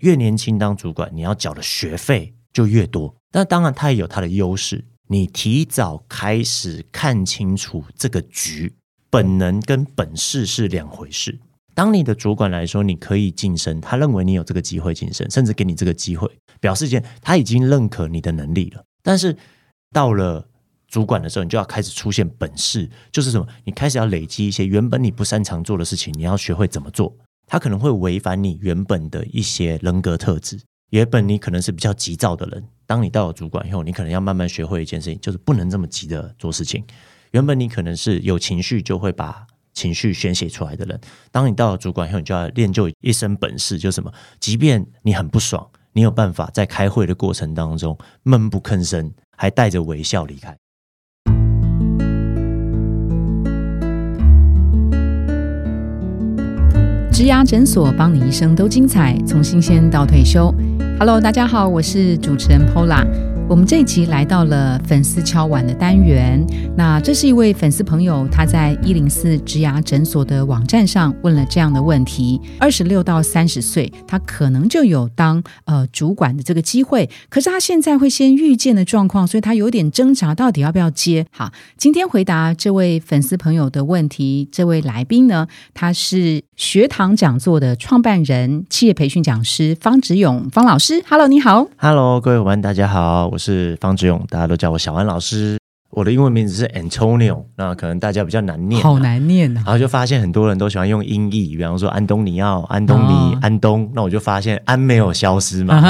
越年轻当主管，你要缴的学费就越多。但当然，它也有它的优势。你提早开始看清楚这个局，本能跟本事是两回事。当你的主管来说，你可以晋升，他认为你有这个机会晋升，甚至给你这个机会，表示一件他已经认可你的能力了。但是到了主管的时候，你就要开始出现本事，就是什么？你开始要累积一些原本你不擅长做的事情，你要学会怎么做。他可能会违反你原本的一些人格特质。原本你可能是比较急躁的人，当你到了主管以后，你可能要慢慢学会一件事情，就是不能这么急的做事情。原本你可能是有情绪就会把情绪宣泄出来的人，当你到了主管以后，你就要练就一身本事，就是什么，即便你很不爽，你有办法在开会的过程当中闷不吭声，还带着微笑离开。植牙诊所，帮你一生都精彩，从新鲜到退休。Hello，大家好，我是主持人 Pola。我们这一集来到了粉丝敲碗的单元。那这是一位粉丝朋友，他在一零四植牙诊所的网站上问了这样的问题：二十六到三十岁，他可能就有当呃主管的这个机会，可是他现在会先预见的状况，所以他有点挣扎，到底要不要接？好，今天回答这位粉丝朋友的问题，这位来宾呢，他是学堂讲座的创办人、企业培训讲师方志勇方老师。Hello，你好。Hello，各位伙伴，大家好。是方志勇，大家都叫我小安老师。我的英文名字是 Antonio，那可能大家比较难念，好难念啊。然后就发现很多人都喜欢用音译，比方说安东尼奥、安东尼、安东。那我就发现安没有消失嘛，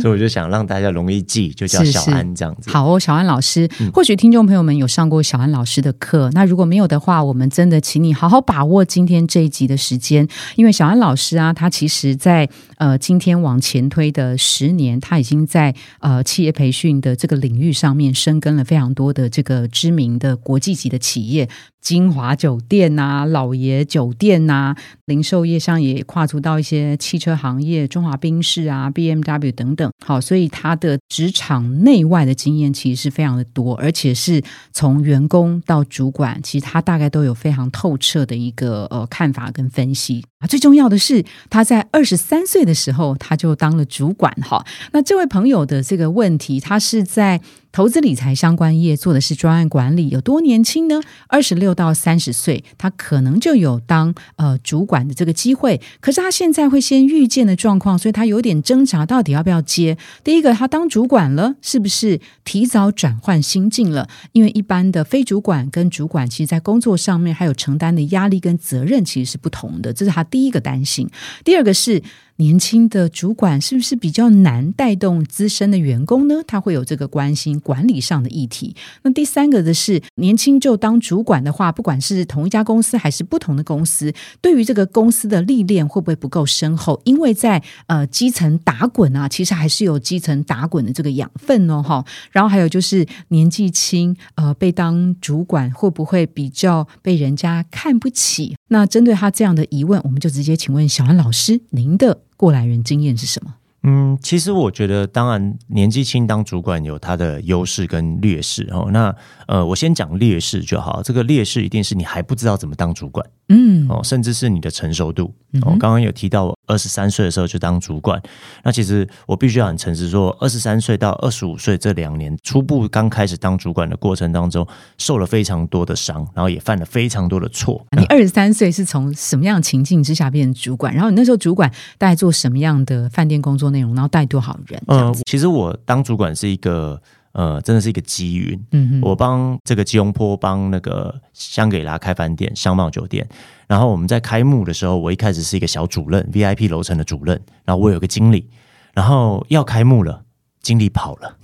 所以我就想让大家容易记，就叫小安这样子。好哦，小安老师，或许听众朋友们有上过小安老师的课，那如果没有的话，我们真的请你好好把握今天这一集的时间，因为小安老师啊，他其实在呃今天往前推的十年，他已经在呃企业培训的这个领域上面深耕了非常多的这个个知名的国际级的企业。金华酒店呐，老爷酒店呐，零售业上也跨足到一些汽车行业，中华宾士啊，B M W 等等。好，所以他的职场内外的经验其实是非常的多，而且是从员工到主管，其实他大概都有非常透彻的一个呃看法跟分析啊。最重要的是，他在二十三岁的时候他就当了主管。哈，那这位朋友的这个问题，他是在。投资理财相关业做的是专案管理，有多年轻呢？二十六到三十岁，他可能就有当呃主管的这个机会。可是他现在会先预见的状况，所以他有点挣扎，到底要不要接？第一个，他当主管了，是不是提早转换心境了？因为一般的非主管跟主管，其实在工作上面还有承担的压力跟责任，其实是不同的。这是他第一个担心。第二个是。年轻的主管是不是比较难带动资深的员工呢？他会有这个关心管理上的议题。那第三个的是，年轻就当主管的话，不管是同一家公司还是不同的公司，对于这个公司的历练会不会不够深厚？因为在呃基层打滚啊，其实还是有基层打滚的这个养分哦，哈。然后还有就是年纪轻，呃，被当主管会不会比较被人家看不起？那针对他这样的疑问，我们就直接请问小安老师，您的。过来人经验是什么？嗯，其实我觉得，当然年纪轻当主管有它的优势跟劣势哦。那呃，我先讲劣势就好。这个劣势一定是你还不知道怎么当主管，嗯，哦，甚至是你的成熟度。我刚刚有提到，我二十三岁的时候就当主管。那其实我必须要很诚实说，二十三岁到二十五岁这两年，初步刚开始当主管的过程当中，受了非常多的伤，然后也犯了非常多的错。你二十三岁是从什么样情境之下变成主管？然后你那时候主管大概做什么样的饭店工作内容？然后带多少人？嗯，其实我当主管是一个。呃，真的是一个机遇。嗯我帮这个吉隆坡帮那个香格里拉开饭店香茂酒店，然后我们在开幕的时候，我一开始是一个小主任，VIP 楼层的主任，然后我有个经理，然后要开幕了。经理跑了，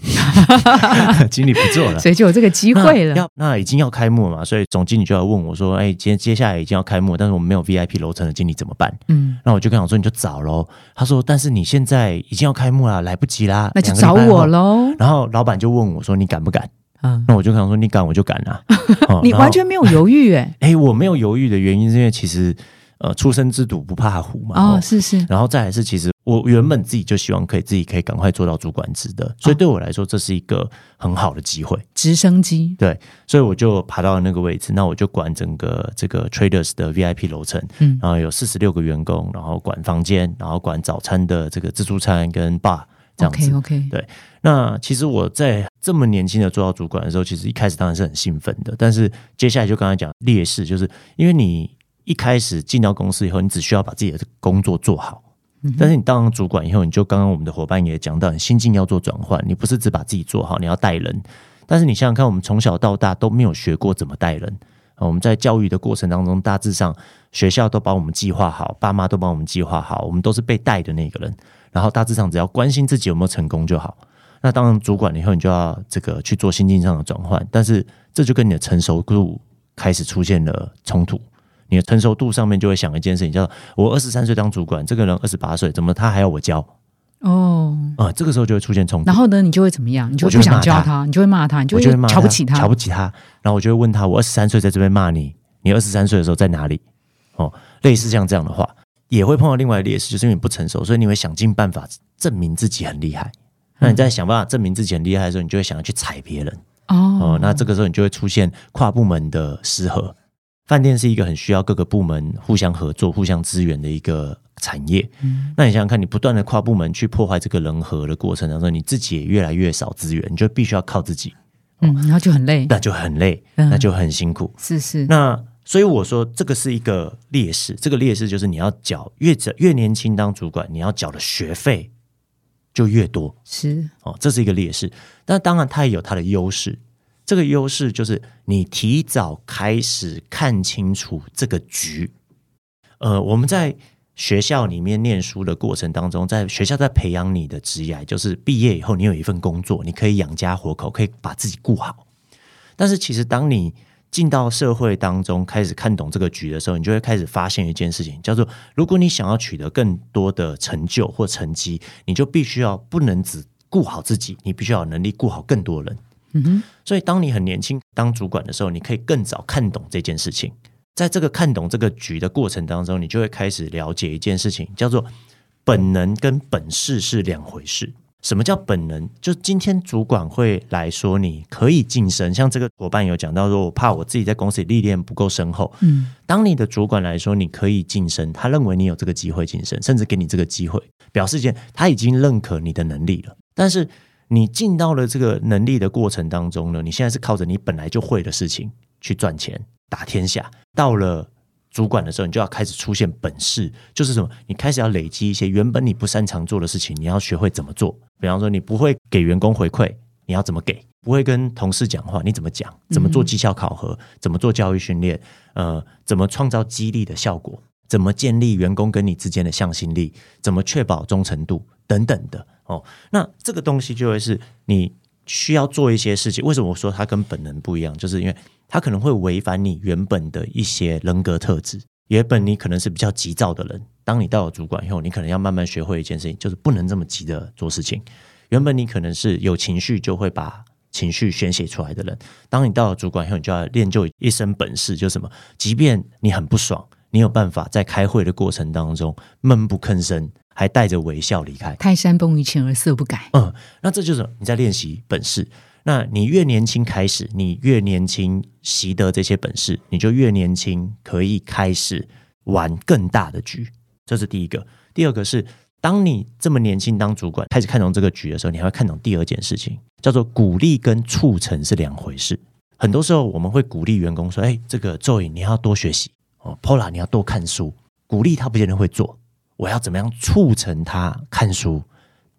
经理不做了，所以就有这个机会了。要那已经要开幕了嘛，所以总经理就要问我说：“哎，接接下来已经要开幕，但是我们没有 VIP 楼层的经理怎么办？”嗯，那我就跟他说：“你就找喽。”他说：“但是你现在已经要开幕了，来不及啦，那就找我喽。”然后老板就问我说：“你敢不敢？”啊，那我就跟他说：“你敢我就敢啊。你完全没有犹豫哎，哎，我没有犹豫的原因是因为其实。呃，初生之犊不怕虎嘛。哦，是是。然后再来是，其实我原本自己就希望可以自己可以赶快做到主管职的，所以对我来说这是一个很好的机会。直升机，对，所以我就爬到了那个位置，那我就管整个这个 Traders 的 VIP 楼层，嗯然后有四十六个员工，然后管房间，然后管早餐的这个自助餐跟 bar 这样子。OK OK，对那其实我在这么年轻的做到主管的时候，其实一开始当然是很兴奋的，但是接下来就刚才讲劣势，就是因为你一开始进到公司以后，你只需要把自己的工作做好。但是你当主管以后，你就刚刚我们的伙伴也讲到，你心境要做转换，你不是只把自己做好，你要带人。但是你想想看，我们从小到大都没有学过怎么带人。我们在教育的过程当中，大致上学校都把我们计划好，爸妈都帮我们计划好，我们都是被带的那个人。然后大致上只要关心自己有没有成功就好。那当然，主管了以后，你就要这个去做心境上的转换，但是这就跟你的成熟度开始出现了冲突。你的成熟度上面就会想一件事情，叫做我二十三岁当主管，这个人二十八岁，怎么他还要我教？哦，啊、这个时候就会出现冲突然。后呢，你就会怎么样？你就会不想教他，你就会骂他，你就会骂瞧不起他，瞧不起他。然后我就会问他：我二十三岁在这边骂你，你二十三岁的时候在哪里？哦，类似像这样的话，也会碰到另外的劣势，就是因为你不成熟，所以你会想尽办法证明自己很厉害。那你在想办法证明自己很厉害的时候，你就会想要去踩别人。哦哦，那这个时候你就会出现跨部门的失和。饭店是一个很需要各个部门互相合作、互相支援的一个产业。那你想想看，你不断的跨部门去破坏这个人和的过程当中，你自己也越来越少资源，你就必须要靠自己，嗯，然后就很累，那就很累，嗯那就很辛苦。是是，那所以我说，这个是一个劣势。这个劣势就是你要缴越早越年轻当主管，你要缴的学费就越多。是哦，这是一个劣势。但当然，它也有它的优势。这个优势就是你提早开始看清楚这个局。呃，我们在学校里面念书的过程当中，在学校在培养你的职业，就是毕业以后你有一份工作，你可以养家活口，可以把自己顾好。但是其实当你进到社会当中，开始看懂这个局的时候，你就会开始发现一件事情，叫做如果你想要取得更多的成就或成绩，你就必须要不能只顾好自己，你必须要有能力顾好更多人。嗯哼，所以，当你很年轻当主管的时候，你可以更早看懂这件事情。在这个看懂这个局的过程当中，你就会开始了解一件事情，叫做本能跟本事是两回事。什么叫本能？就今天主管会来说你可以晋升，像这个伙伴有讲到说，我怕我自己在公司里历练不够深厚。嗯，当你的主管来说你可以晋升，他认为你有这个机会晋升，甚至给你这个机会，表示件他已经认可你的能力了。但是你进到了这个能力的过程当中呢，你现在是靠着你本来就会的事情去赚钱打天下。到了主管的时候，你就要开始出现本事，就是什么？你开始要累积一些原本你不擅长做的事情，你要学会怎么做。比方说，你不会给员工回馈，你要怎么给？不会跟同事讲话，你怎么讲？怎么做绩效考核？怎么做教育训练？呃，怎么创造激励的效果？怎么建立员工跟你之间的向心力？怎么确保忠诚度？等等的哦。那这个东西就会是你需要做一些事情。为什么我说它跟本能不一样？就是因为它可能会违反你原本的一些人格特质。原本你可能是比较急躁的人，当你到了主管以后，你可能要慢慢学会一件事情，就是不能这么急的做事情。原本你可能是有情绪就会把情绪宣泄出来的人，当你到了主管以后，你就要练就一身本事，就是什么？即便你很不爽，你有办法在开会的过程当中闷不吭声，还带着微笑离开。泰山崩于前而色不改。嗯，那这就是你在练习本事。那你越年轻开始，你越年轻习得这些本事，你就越年轻可以开始玩更大的局。这是第一个。第二个是，当你这么年轻当主管，开始看懂这个局的时候，你还会看懂第二件事情，叫做鼓励跟促成是两回事。很多时候我们会鼓励员工说：“哎，这个 Joy 你要多学习哦，Pola 你要多看书。”鼓励他不见得会做，我要怎么样促成他看书、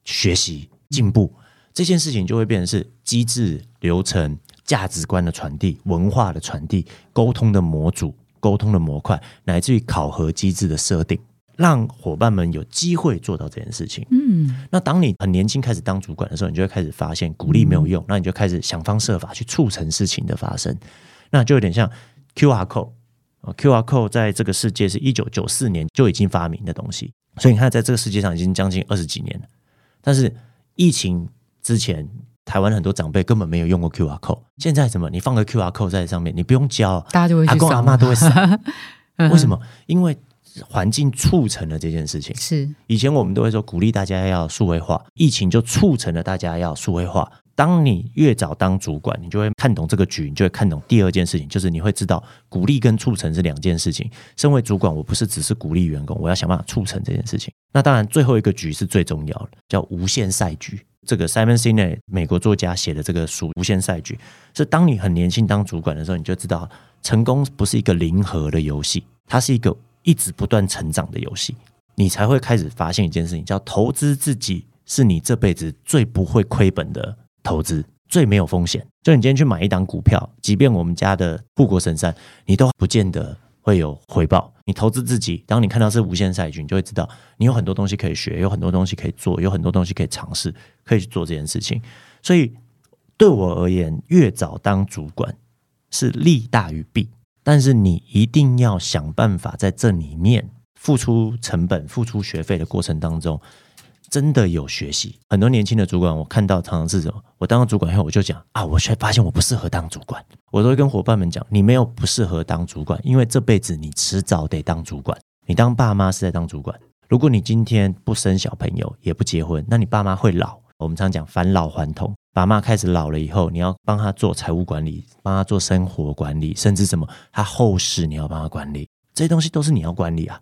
学习、进步？这件事情就会变成是机制、流程、价值观的传递、文化的传递、沟通的模组、沟通的模块，乃至于考核机制的设定，让伙伴们有机会做到这件事情。嗯，那当你很年轻开始当主管的时候，你就会开始发现鼓励没有用，那你就开始想方设法去促成事情的发生。那就有点像 QR code 啊，QR code 在这个世界是一九九四年就已经发明的东西，所以你看，在这个世界上已经将近二十几年了。但是疫情之前，台湾很多长辈根本没有用过 QR code，现在怎么？你放个 QR code 在上面，你不用教，大家就会阿公阿妈都会扫。为什么？因为环境促成了这件事情。是以前我们都会说鼓励大家要数位化，疫情就促成了大家要数位化。当你越早当主管，你就会看懂这个局，你就会看懂第二件事情，就是你会知道鼓励跟促成是两件事情。身为主管，我不是只是鼓励员工，我要想办法促成这件事情。那当然，最后一个局是最重要的，叫无限赛局。这个 Simon Sinek 美国作家写的这个书《无限赛局》，是当你很年轻当主管的时候，你就知道成功不是一个零和的游戏，它是一个一直不断成长的游戏。你才会开始发现一件事情，叫投资自己是你这辈子最不会亏本的投资，最没有风险。就你今天去买一档股票，即便我们家的护国神山，你都不见得会有回报。你投资自己，当你看到是无限赛局，你就会知道你有很多东西可以学，有很多东西可以做，有很多东西可以尝试，可以去做这件事情。所以对我而言，越早当主管是利大于弊，但是你一定要想办法在这里面付出成本、付出学费的过程当中，真的有学习。很多年轻的主管，我看到常常是什么？我当了主管以后，我就讲啊，我却发现我不适合当主管。我都会跟伙伴们讲，你没有不适合当主管，因为这辈子你迟早得当主管。你当爸妈是在当主管。如果你今天不生小朋友，也不结婚，那你爸妈会老。我们常讲返老还童，爸妈开始老了以后，你要帮他做财务管理，帮他做生活管理，甚至什么他后事你要帮他管理，这些东西都是你要管理啊。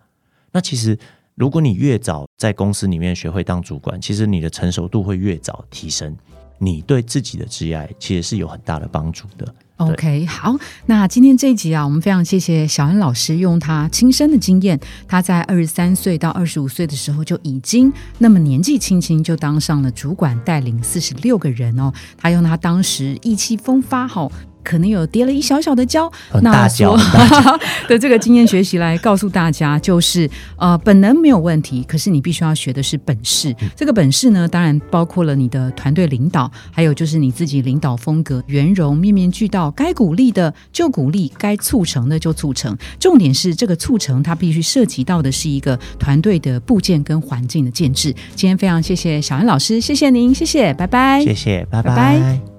那其实，如果你越早在公司里面学会当主管，其实你的成熟度会越早提升，你对自己的职业其实是有很大的帮助的。OK，好，那今天这一集啊，我们非常谢谢小安老师用他亲身的经验，他在二十三岁到二十五岁的时候就已经那么年纪轻轻就当上了主管，带领四十六个人哦。他用他当时意气风发，哈。可能有跌了一小小的跤，那说 的这个经验学习来告诉大家，就是呃，本能没有问题，可是你必须要学的是本事。这个本事呢，当然包括了你的团队领导，还有就是你自己领导风格圆融、面面俱到，该鼓励的就鼓励，该促成的就促成。重点是这个促成，它必须涉及到的是一个团队的部件跟环境的建制。今天非常谢谢小安老师，谢谢您，谢谢，拜拜，谢谢，拜拜。